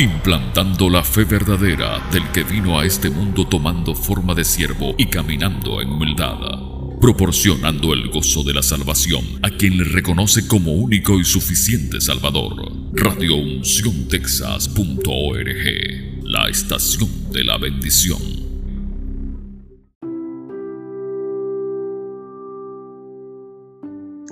implantando la fe verdadera del que vino a este mundo tomando forma de siervo y caminando en humildad, proporcionando el gozo de la salvación a quien le reconoce como único y suficiente Salvador. RadioUnciónTexas.org, la estación de la bendición.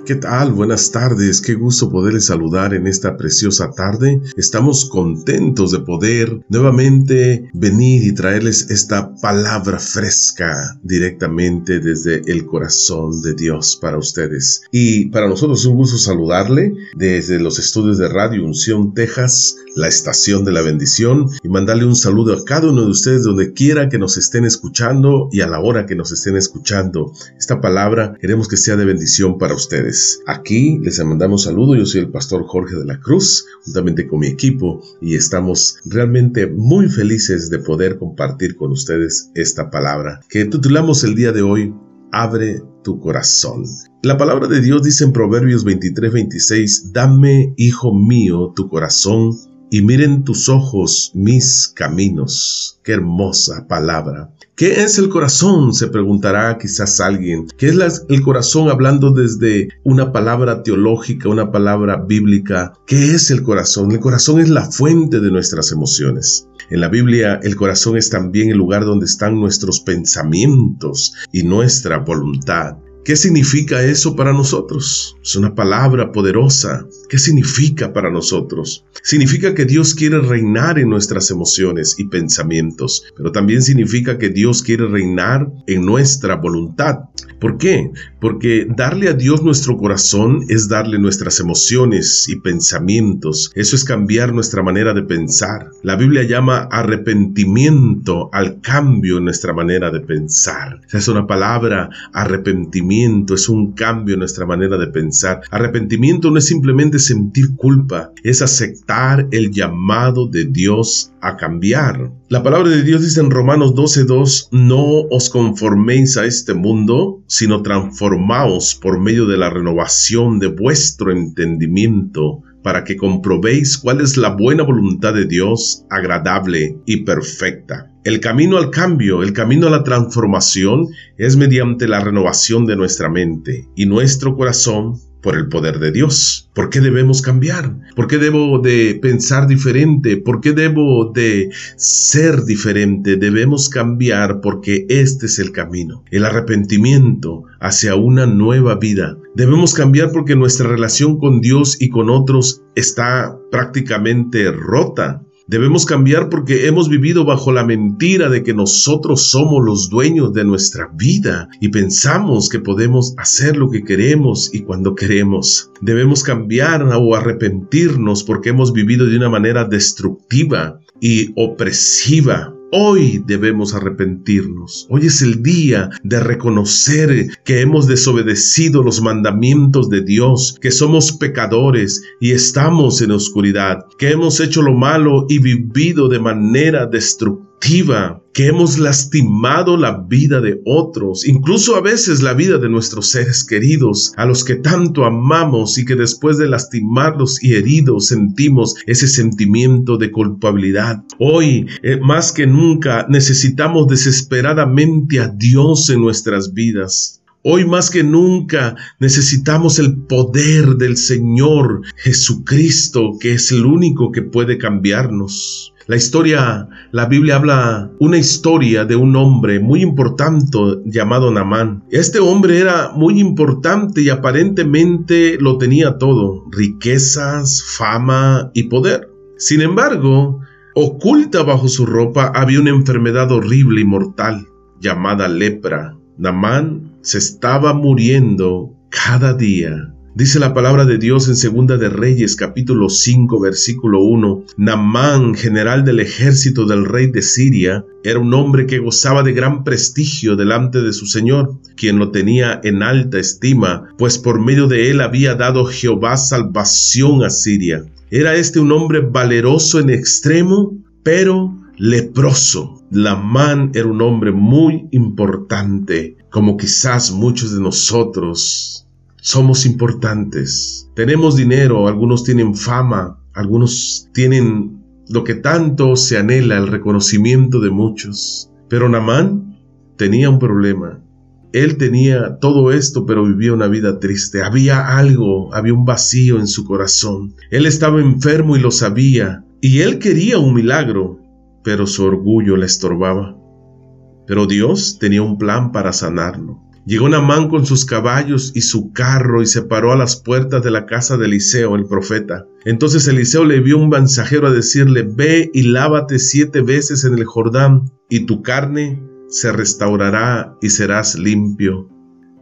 ¿Qué tal? Buenas tardes, qué gusto poderles saludar en esta preciosa tarde. Estamos contentos de poder nuevamente venir y traerles esta palabra fresca directamente desde el corazón de Dios para ustedes. Y para nosotros es un gusto saludarle desde los estudios de Radio Unción, Texas, la estación de la bendición, y mandarle un saludo a cada uno de ustedes donde quiera que nos estén escuchando y a la hora que nos estén escuchando. Esta palabra queremos que sea de bendición para ustedes. Aquí les mandamos saludo, yo soy el pastor Jorge de la Cruz, juntamente con mi equipo, y estamos realmente muy felices de poder compartir con ustedes esta palabra que titulamos el día de hoy, Abre tu corazón. La palabra de Dios dice en Proverbios 23-26, Dame, hijo mío, tu corazón y miren tus ojos mis caminos. Qué hermosa palabra. ¿Qué es el corazón? Se preguntará quizás alguien. ¿Qué es el corazón hablando desde una palabra teológica, una palabra bíblica? ¿Qué es el corazón? El corazón es la fuente de nuestras emociones. En la Biblia el corazón es también el lugar donde están nuestros pensamientos y nuestra voluntad. ¿Qué significa eso para nosotros? Es una palabra poderosa. ¿Qué significa para nosotros? Significa que Dios quiere reinar en nuestras emociones y pensamientos, pero también significa que Dios quiere reinar en nuestra voluntad. ¿Por qué? Porque darle a Dios nuestro corazón es darle nuestras emociones y pensamientos. Eso es cambiar nuestra manera de pensar. La Biblia llama arrepentimiento al cambio en nuestra manera de pensar. es una palabra arrepentimiento, es un cambio en nuestra manera de pensar. Arrepentimiento no es simplemente sentir culpa, es aceptar el llamado de Dios a cambiar. La palabra de Dios dice en Romanos 12:2, no os conforméis a este mundo, sino transformaos por medio de la renovación de vuestro entendimiento para que comprobéis cuál es la buena voluntad de Dios, agradable y perfecta. El camino al cambio, el camino a la transformación es mediante la renovación de nuestra mente y nuestro corazón por el poder de Dios. ¿Por qué debemos cambiar? ¿Por qué debo de pensar diferente? ¿Por qué debo de ser diferente? Debemos cambiar porque este es el camino, el arrepentimiento hacia una nueva vida. Debemos cambiar porque nuestra relación con Dios y con otros está prácticamente rota. Debemos cambiar porque hemos vivido bajo la mentira de que nosotros somos los dueños de nuestra vida y pensamos que podemos hacer lo que queremos y cuando queremos. Debemos cambiar o arrepentirnos porque hemos vivido de una manera destructiva y opresiva Hoy debemos arrepentirnos. Hoy es el día de reconocer que hemos desobedecido los mandamientos de Dios, que somos pecadores y estamos en oscuridad, que hemos hecho lo malo y vivido de manera destructiva que hemos lastimado la vida de otros, incluso a veces la vida de nuestros seres queridos, a los que tanto amamos y que después de lastimarlos y heridos sentimos ese sentimiento de culpabilidad. Hoy, eh, más que nunca, necesitamos desesperadamente a Dios en nuestras vidas. Hoy más que nunca necesitamos el poder del Señor Jesucristo, que es el único que puede cambiarnos. La historia, la Biblia habla una historia de un hombre muy importante llamado Namán. Este hombre era muy importante y aparentemente lo tenía todo, riquezas, fama y poder. Sin embargo, oculta bajo su ropa había una enfermedad horrible y mortal llamada lepra. Namán se estaba muriendo cada día Dice la palabra de Dios en Segunda de Reyes capítulo 5 versículo 1, Namán, general del ejército del rey de Siria, era un hombre que gozaba de gran prestigio delante de su Señor, quien lo tenía en alta estima, pues por medio de él había dado Jehová salvación a Siria. Era este un hombre valeroso en extremo, pero leproso. Namán era un hombre muy importante, como quizás muchos de nosotros somos importantes. Tenemos dinero, algunos tienen fama, algunos tienen lo que tanto se anhela, el reconocimiento de muchos. Pero Namán tenía un problema. Él tenía todo esto, pero vivía una vida triste. Había algo, había un vacío en su corazón. Él estaba enfermo y lo sabía. Y él quería un milagro, pero su orgullo le estorbaba. Pero Dios tenía un plan para sanarlo. Llegó Namán con sus caballos y su carro y se paró a las puertas de la casa de Eliseo, el profeta. Entonces Eliseo le vio un mensajero a decirle, ve y lávate siete veces en el Jordán, y tu carne se restaurará y serás limpio.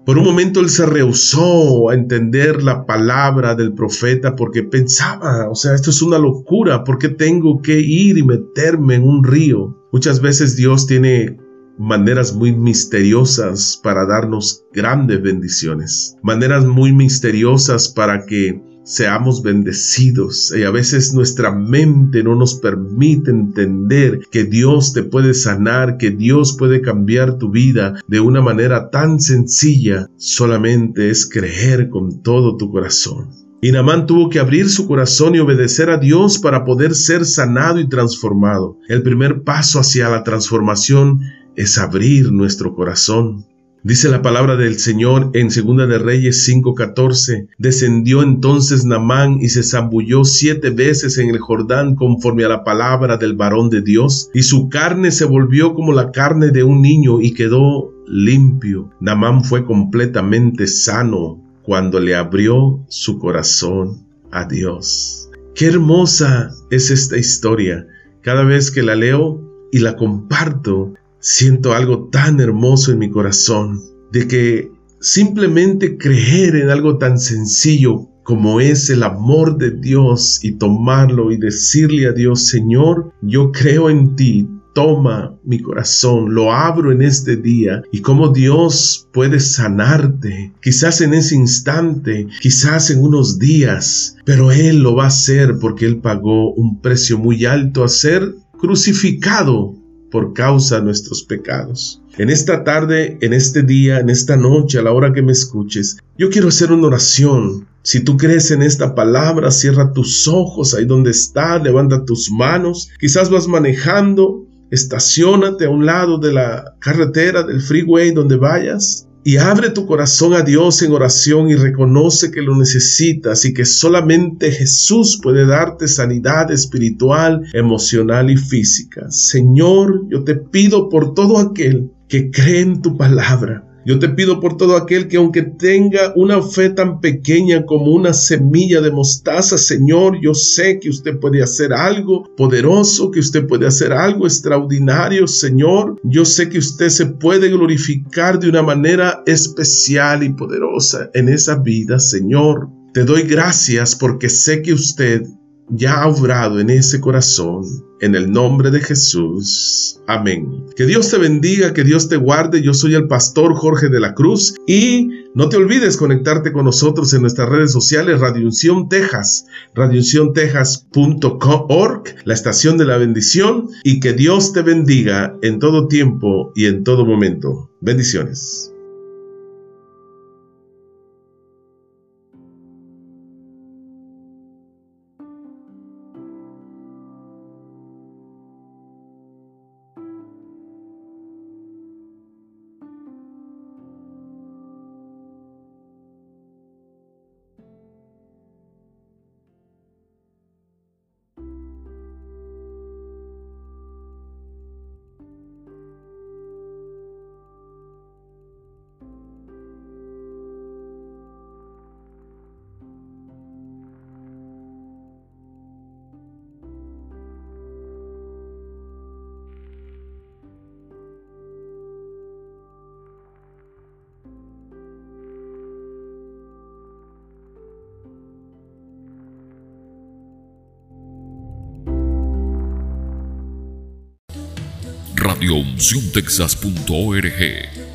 Por un momento él se rehusó a entender la palabra del profeta porque pensaba, o sea, esto es una locura, ¿por qué tengo que ir y meterme en un río? Muchas veces Dios tiene maneras muy misteriosas para darnos grandes bendiciones, maneras muy misteriosas para que seamos bendecidos y a veces nuestra mente no nos permite entender que Dios te puede sanar, que Dios puede cambiar tu vida de una manera tan sencilla, solamente es creer con todo tu corazón. Y Namán tuvo que abrir su corazón y obedecer a Dios para poder ser sanado y transformado. El primer paso hacia la transformación es abrir nuestro corazón. Dice la palabra del Señor en Segunda de Reyes 5:14, descendió entonces Namán y se zambulló siete veces en el Jordán conforme a la palabra del varón de Dios, y su carne se volvió como la carne de un niño y quedó limpio. Namán fue completamente sano cuando le abrió su corazón a Dios. Qué hermosa es esta historia. Cada vez que la leo y la comparto, siento algo tan hermoso en mi corazón, de que simplemente creer en algo tan sencillo como es el amor de Dios y tomarlo y decirle a Dios, Señor, yo creo en ti, toma mi corazón, lo abro en este día y como Dios puede sanarte, quizás en ese instante, quizás en unos días, pero Él lo va a hacer porque Él pagó un precio muy alto a ser crucificado por causa de nuestros pecados. En esta tarde, en este día, en esta noche, a la hora que me escuches, yo quiero hacer una oración. Si tú crees en esta palabra, cierra tus ojos ahí donde está, levanta tus manos. Quizás vas manejando, estacionate a un lado de la carretera, del freeway, donde vayas y abre tu corazón a Dios en oración y reconoce que lo necesitas y que solamente Jesús puede darte sanidad espiritual, emocional y física. Señor, yo te pido por todo aquel que cree en tu palabra yo te pido por todo aquel que aunque tenga una fe tan pequeña como una semilla de mostaza, Señor, yo sé que usted puede hacer algo poderoso, que usted puede hacer algo extraordinario, Señor. Yo sé que usted se puede glorificar de una manera especial y poderosa en esa vida, Señor. Te doy gracias porque sé que usted ya ha obrado en ese corazón. En el nombre de Jesús. Amén. Que Dios te bendiga, que Dios te guarde. Yo soy el pastor Jorge de la Cruz y no te olvides conectarte con nosotros en nuestras redes sociales Radio Unción Texas, radiounciontexas.org, la estación de la bendición y que Dios te bendiga en todo tiempo y en todo momento. Bendiciones.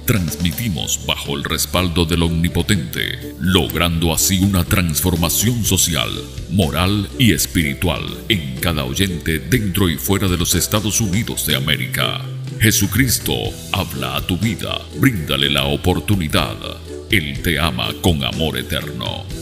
Transmitimos bajo el respaldo del Omnipotente, logrando así una transformación social, moral y espiritual en cada oyente dentro y fuera de los Estados Unidos de América. Jesucristo habla a tu vida, bríndale la oportunidad. Él te ama con amor eterno.